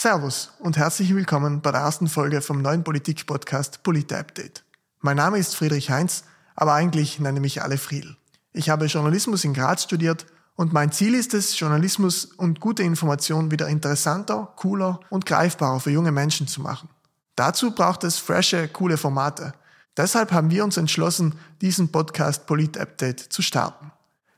Servus und herzlich willkommen bei der ersten Folge vom neuen Politik-Podcast Polite Update. Mein Name ist Friedrich Heinz, aber eigentlich nenne mich alle Friedl. Ich habe Journalismus in Graz studiert und mein Ziel ist es, Journalismus und gute Information wieder interessanter, cooler und greifbarer für junge Menschen zu machen. Dazu braucht es frische, coole Formate. Deshalb haben wir uns entschlossen, diesen Podcast Polit Update zu starten.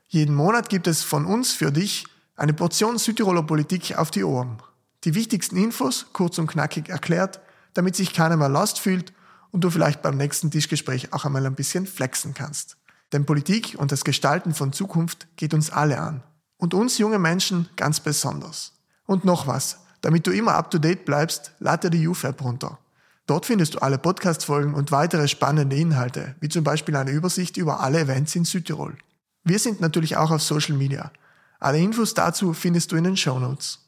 Jeden Monat gibt es von uns für dich eine Portion Südtiroler Politik auf die Ohren. Die wichtigsten Infos kurz und knackig erklärt, damit sich keiner mehr lost fühlt und du vielleicht beim nächsten Tischgespräch auch einmal ein bisschen flexen kannst. Denn Politik und das Gestalten von Zukunft geht uns alle an. Und uns junge Menschen ganz besonders. Und noch was, damit du immer up to date bleibst, lade die UFAP runter. Dort findest du alle Podcast-Folgen und weitere spannende Inhalte, wie zum Beispiel eine Übersicht über alle Events in Südtirol. Wir sind natürlich auch auf Social Media. Alle Infos dazu findest du in den Show Notes.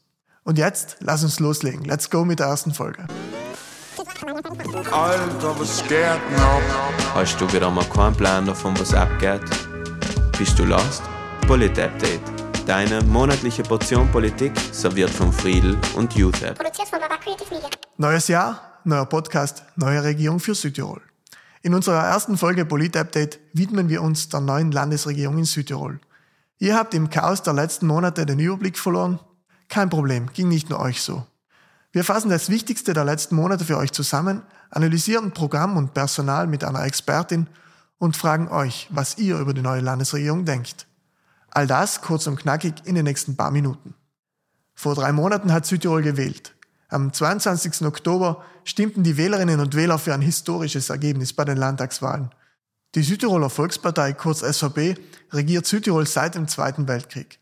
Und jetzt lass uns loslegen. Let's go mit der ersten Folge. Alter, was geht noch? Hast du wieder mal keinen Plan davon, was abgeht? Bist du lost? Polit Update. Deine monatliche Portion Politik serviert von Friedel und Creative Media. Neues Jahr, neuer Podcast, neue Regierung für Südtirol. In unserer ersten Folge Polit Update widmen wir uns der neuen Landesregierung in Südtirol. Ihr habt im Chaos der letzten Monate den Überblick verloren? Kein Problem, ging nicht nur euch so. Wir fassen das Wichtigste der letzten Monate für euch zusammen, analysieren Programm und Personal mit einer Expertin und fragen euch, was ihr über die neue Landesregierung denkt. All das kurz und knackig in den nächsten paar Minuten. Vor drei Monaten hat Südtirol gewählt. Am 22. Oktober stimmten die Wählerinnen und Wähler für ein historisches Ergebnis bei den Landtagswahlen. Die Südtiroler Volkspartei, kurz SVP, regiert Südtirol seit dem Zweiten Weltkrieg.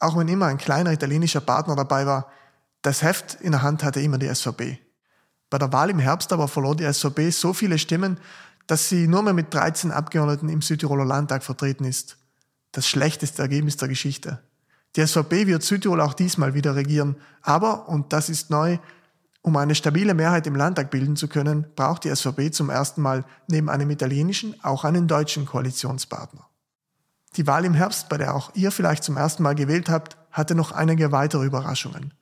Auch wenn immer ein kleiner italienischer Partner dabei war, das Heft in der Hand hatte immer die SVP. Bei der Wahl im Herbst aber verlor die SVP so viele Stimmen, dass sie nur mehr mit 13 Abgeordneten im Südtiroler Landtag vertreten ist. Das schlechteste Ergebnis der Geschichte. Die SVP wird Südtirol auch diesmal wieder regieren, aber, und das ist neu, um eine stabile Mehrheit im Landtag bilden zu können, braucht die SVP zum ersten Mal neben einem italienischen auch einen deutschen Koalitionspartner. Die Wahl im Herbst, bei der auch ihr vielleicht zum ersten Mal gewählt habt, hatte noch einige weitere Überraschungen.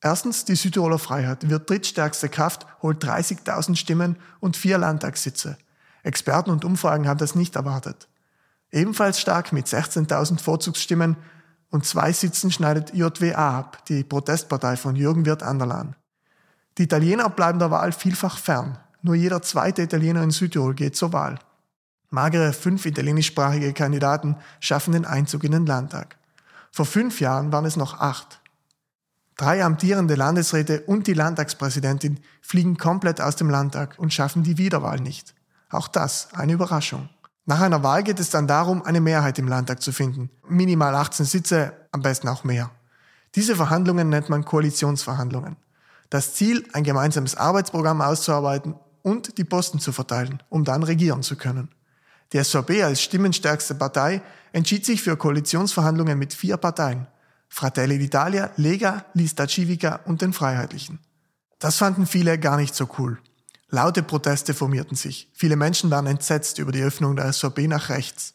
Erstens, die Südtiroler Freiheit wird drittstärkste Kraft, holt 30.000 Stimmen und vier Landtagssitze. Experten und Umfragen haben das nicht erwartet. Ebenfalls stark mit 16.000 Vorzugsstimmen und zwei Sitzen schneidet JWA ab, die Protestpartei von Jürgen Wirth Anderlan. Die Italiener bleiben der Wahl vielfach fern. Nur jeder zweite Italiener in Südtirol geht zur Wahl. Magere fünf italienischsprachige Kandidaten schaffen den Einzug in den Landtag. Vor fünf Jahren waren es noch acht. Drei amtierende Landesräte und die Landtagspräsidentin fliegen komplett aus dem Landtag und schaffen die Wiederwahl nicht. Auch das eine Überraschung. Nach einer Wahl geht es dann darum, eine Mehrheit im Landtag zu finden. Minimal 18 Sitze, am besten auch mehr. Diese Verhandlungen nennt man Koalitionsverhandlungen. Das Ziel, ein gemeinsames Arbeitsprogramm auszuarbeiten und die Posten zu verteilen, um dann regieren zu können. Die SVP als stimmenstärkste Partei entschied sich für Koalitionsverhandlungen mit vier Parteien. Fratelli d'Italia, Lega, Lista Civica und den Freiheitlichen. Das fanden viele gar nicht so cool. Laute Proteste formierten sich. Viele Menschen waren entsetzt über die Öffnung der SVP nach rechts.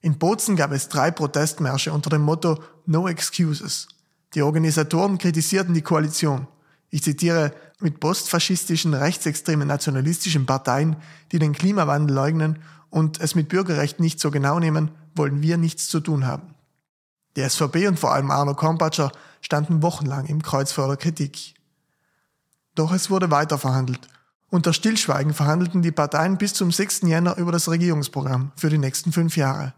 In Bozen gab es drei Protestmärsche unter dem Motto No Excuses. Die Organisatoren kritisierten die Koalition. Ich zitiere, mit postfaschistischen, rechtsextremen, nationalistischen Parteien, die den Klimawandel leugnen und es mit Bürgerrechten nicht so genau nehmen, wollen wir nichts zu tun haben. Die SVP und vor allem Arno Kompatscher standen wochenlang im Kreuz vor der Kritik. Doch es wurde weiter verhandelt. Unter Stillschweigen verhandelten die Parteien bis zum 6. Jänner über das Regierungsprogramm für die nächsten fünf Jahre.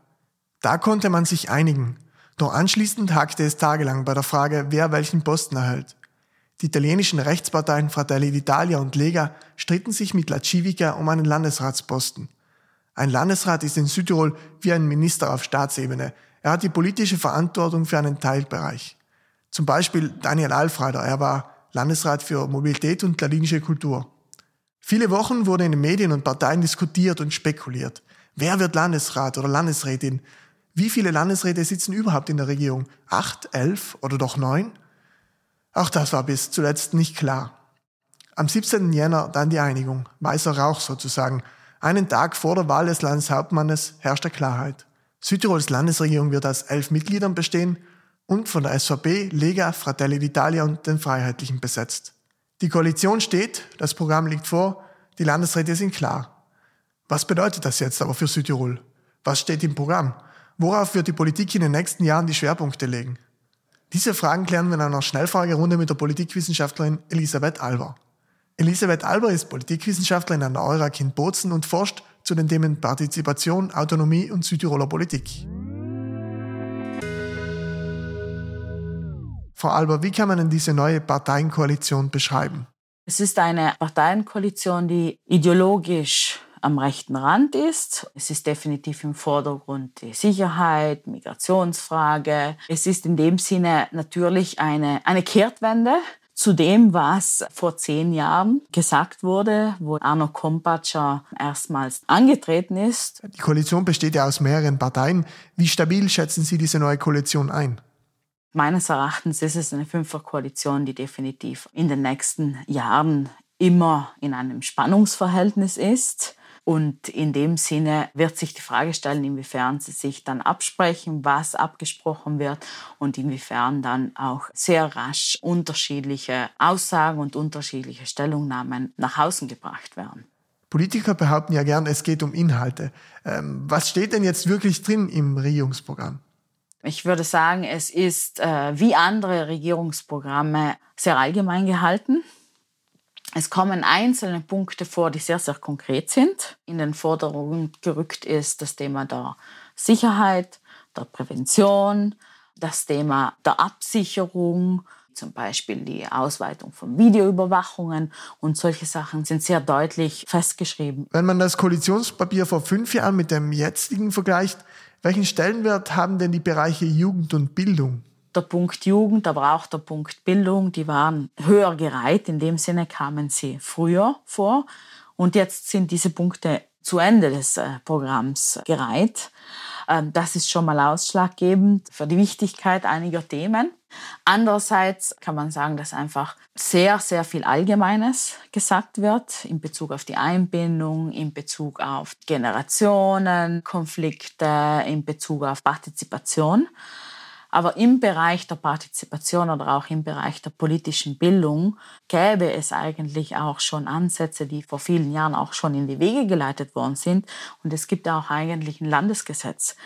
Da konnte man sich einigen, doch anschließend hakte es tagelang bei der Frage, wer welchen Posten erhält. Die italienischen Rechtsparteien Fratelli d'Italia und Lega stritten sich mit La Civica um einen Landesratsposten. Ein Landesrat ist in Südtirol wie ein Minister auf Staatsebene, er hat die politische Verantwortung für einen Teilbereich. Zum Beispiel Daniel Alfreider, er war Landesrat für Mobilität und ladinische Kultur. Viele Wochen wurde in den Medien und Parteien diskutiert und spekuliert. Wer wird Landesrat oder Landesrätin? Wie viele Landesräte sitzen überhaupt in der Regierung? Acht, elf oder doch neun? Auch das war bis zuletzt nicht klar. Am 17. Jänner dann die Einigung, weißer Rauch sozusagen. Einen Tag vor der Wahl des Landeshauptmannes herrschte Klarheit. Südtirols Landesregierung wird aus elf Mitgliedern bestehen und von der SVP, Lega, Fratelli d'Italia und den Freiheitlichen besetzt. Die Koalition steht, das Programm liegt vor, die Landesräte sind klar. Was bedeutet das jetzt aber für Südtirol? Was steht im Programm? Worauf wird die Politik in den nächsten Jahren die Schwerpunkte legen? Diese Fragen klären wir in einer Schnellfragerunde mit der Politikwissenschaftlerin Elisabeth Alber. Elisabeth Alber ist Politikwissenschaftlerin an der EURAG in Bozen und forscht zu den Themen Partizipation, Autonomie und Südtiroler Politik. Frau Alber, wie kann man denn diese neue Parteienkoalition beschreiben? Es ist eine Parteienkoalition, die ideologisch am rechten Rand ist. Es ist definitiv im Vordergrund die Sicherheit, Migrationsfrage. Es ist in dem Sinne natürlich eine, eine Kehrtwende zu dem, was vor zehn Jahren gesagt wurde, wo Arno Kompatscher erstmals angetreten ist. Die Koalition besteht ja aus mehreren Parteien. Wie stabil schätzen Sie diese neue Koalition ein? Meines Erachtens ist es eine Fünferkoalition, die definitiv in den nächsten Jahren immer in einem Spannungsverhältnis ist. Und in dem Sinne wird sich die Frage stellen, inwiefern sie sich dann absprechen, was abgesprochen wird und inwiefern dann auch sehr rasch unterschiedliche Aussagen und unterschiedliche Stellungnahmen nach außen gebracht werden. Politiker behaupten ja gern, es geht um Inhalte. Ähm, was steht denn jetzt wirklich drin im Regierungsprogramm? Ich würde sagen, es ist äh, wie andere Regierungsprogramme sehr allgemein gehalten. Es kommen einzelne Punkte vor, die sehr, sehr konkret sind. In den Forderungen gerückt ist das Thema der Sicherheit, der Prävention, das Thema der Absicherung, zum Beispiel die Ausweitung von Videoüberwachungen und solche Sachen sind sehr deutlich festgeschrieben. Wenn man das Koalitionspapier vor fünf Jahren mit dem jetzigen vergleicht, welchen Stellenwert haben denn die Bereiche Jugend und Bildung? Der Punkt Jugend, aber auch der Punkt Bildung, die waren höher gereiht. In dem Sinne kamen sie früher vor. Und jetzt sind diese Punkte zu Ende des äh, Programms gereiht. Ähm, das ist schon mal ausschlaggebend für die Wichtigkeit einiger Themen. Andererseits kann man sagen, dass einfach sehr, sehr viel Allgemeines gesagt wird in Bezug auf die Einbindung, in Bezug auf Generationen, Konflikte, in Bezug auf Partizipation. Aber im Bereich der Partizipation oder auch im Bereich der politischen Bildung gäbe es eigentlich auch schon Ansätze, die vor vielen Jahren auch schon in die Wege geleitet worden sind. Und es gibt auch eigentlich ein Landesgesetz,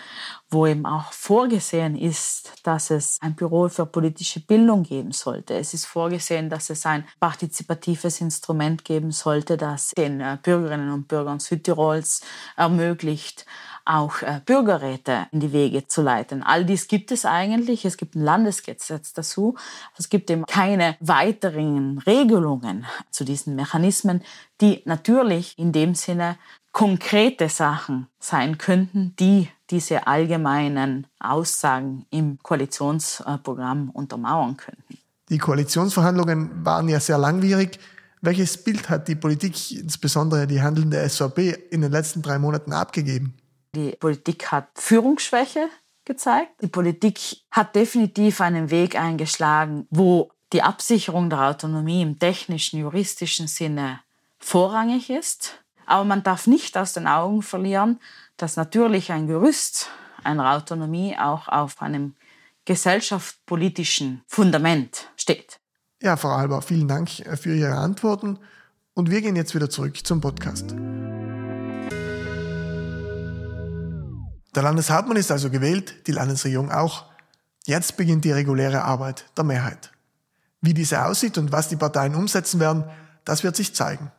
wo eben auch vorgesehen ist, dass es ein Büro für politische Bildung geben sollte. Es ist vorgesehen, dass es ein partizipatives Instrument geben sollte, das den äh, Bürgerinnen und Bürgern Südtirols ermöglicht, auch äh, Bürgerräte in die Wege zu leiten. All dies gibt es eigentlich. Es gibt ein Landesgesetz dazu. Es gibt eben keine weiteren Regelungen zu diesen Mechanismen, die natürlich in dem Sinne konkrete Sachen sein könnten, die diese allgemeinen Aussagen im Koalitionsprogramm untermauern könnten. Die Koalitionsverhandlungen waren ja sehr langwierig. Welches Bild hat die Politik, insbesondere die handelnde SVP, in den letzten drei Monaten abgegeben? Die Politik hat Führungsschwäche gezeigt. Die Politik hat definitiv einen Weg eingeschlagen, wo die Absicherung der Autonomie im technischen, juristischen Sinne vorrangig ist. Aber man darf nicht aus den Augen verlieren, dass natürlich ein Gerüst einer Autonomie auch auf einem gesellschaftspolitischen Fundament steht. Ja, Frau Alber, vielen Dank für Ihre Antworten. Und wir gehen jetzt wieder zurück zum Podcast. Der Landeshauptmann ist also gewählt, die Landesregierung auch. Jetzt beginnt die reguläre Arbeit der Mehrheit. Wie diese aussieht und was die Parteien umsetzen werden, das wird sich zeigen.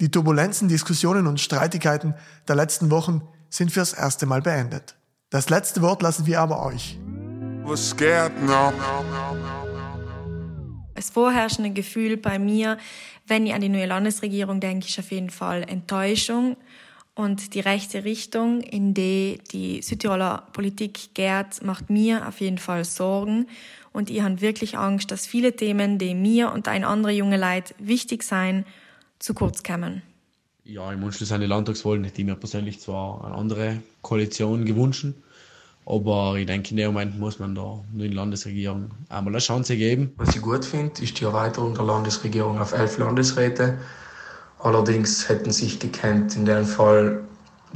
Die Turbulenzen, Diskussionen und Streitigkeiten der letzten Wochen sind fürs erste Mal beendet. Das letzte Wort lassen wir aber euch. Das vorherrschende Gefühl bei mir, wenn ich an die neue Landesregierung denke, ist auf jeden Fall Enttäuschung und die rechte Richtung, in die die Südtiroler Politik geht, macht mir auf jeden Fall Sorgen. Und ich habe wirklich Angst, dass viele Themen, die mir und ein andere junge Leute wichtig sein, zu kurz kommen. Ja, im Anschluss an die Landtagswahlen hätte ich mir persönlich zwar eine andere Koalition gewünscht, aber ich denke, in dem Moment muss man der neuen Landesregierung einmal eine Chance geben. Was ich gut finde, ist die Erweiterung der Landesregierung auf elf Landesräte. Allerdings hätten sich gekannt in dem Fall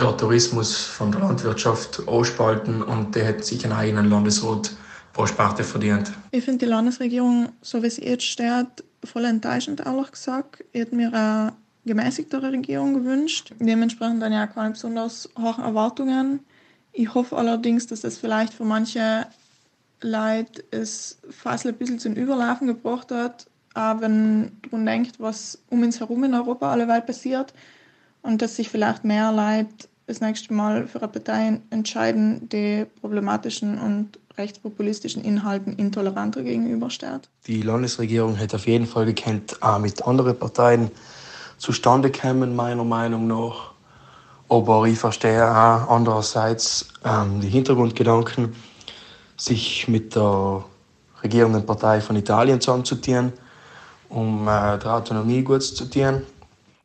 der Tourismus von der Landwirtschaft ausspalten und der hätte sich einen eigenen Landesrat pro Sparte verdient. Ich finde die Landesregierung, so wie sie jetzt steht, voll enttäuschend, ehrlich gesagt. Ich hätte mir eine gemäßigtere Regierung gewünscht. Dementsprechend dann ja keine besonders hohen Erwartungen. Ich hoffe allerdings, dass das vielleicht für manche Leute es fast ein bisschen zum Überlaufen gebracht hat, auch wenn man denkt, was um uns herum in Europa alleweil passiert und dass sich vielleicht mehr Leute das nächste Mal für eine Partei entscheiden, die problematischen und rechtspopulistischen Inhalten intoleranter gegenübersteht. Die Landesregierung hätte auf jeden Fall gekannt, auch mit anderen Parteien zustande kommen, meiner Meinung nach. Aber ich verstehe auch andererseits ähm, die Hintergrundgedanken, sich mit der regierenden Partei von Italien zusammenzutun, um äh, der Autonomie gut zu tun.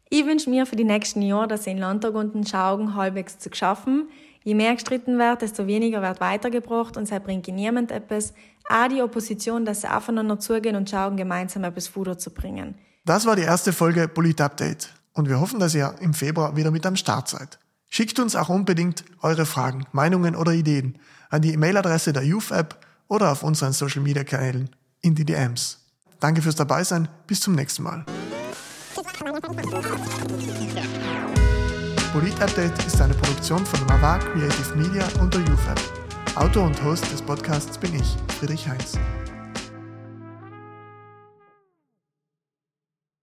Ich wünsche mir für die nächsten Jahre, dass in Landtag und den Schaugen halbwegs zu schaffen. Je mehr gestritten wird, desto weniger wird weitergebracht und es bringt niemand etwas. Auch die Opposition, dass sie aufeinander zugehen und schauen, gemeinsam etwas Futter zu bringen. Das war die erste Folge Polit Update und wir hoffen, dass ihr im Februar wieder mit am Start seid. Schickt uns auch unbedingt eure Fragen, Meinungen oder Ideen an die E-Mail-Adresse der Youth App oder auf unseren Social Media Kanälen in die DMs. Danke fürs Dabeisein, bis zum nächsten Mal. Polit Update ist eine Produktion von Mava Creative Media und der App. Autor und Host des Podcasts bin ich, Friedrich Heinz.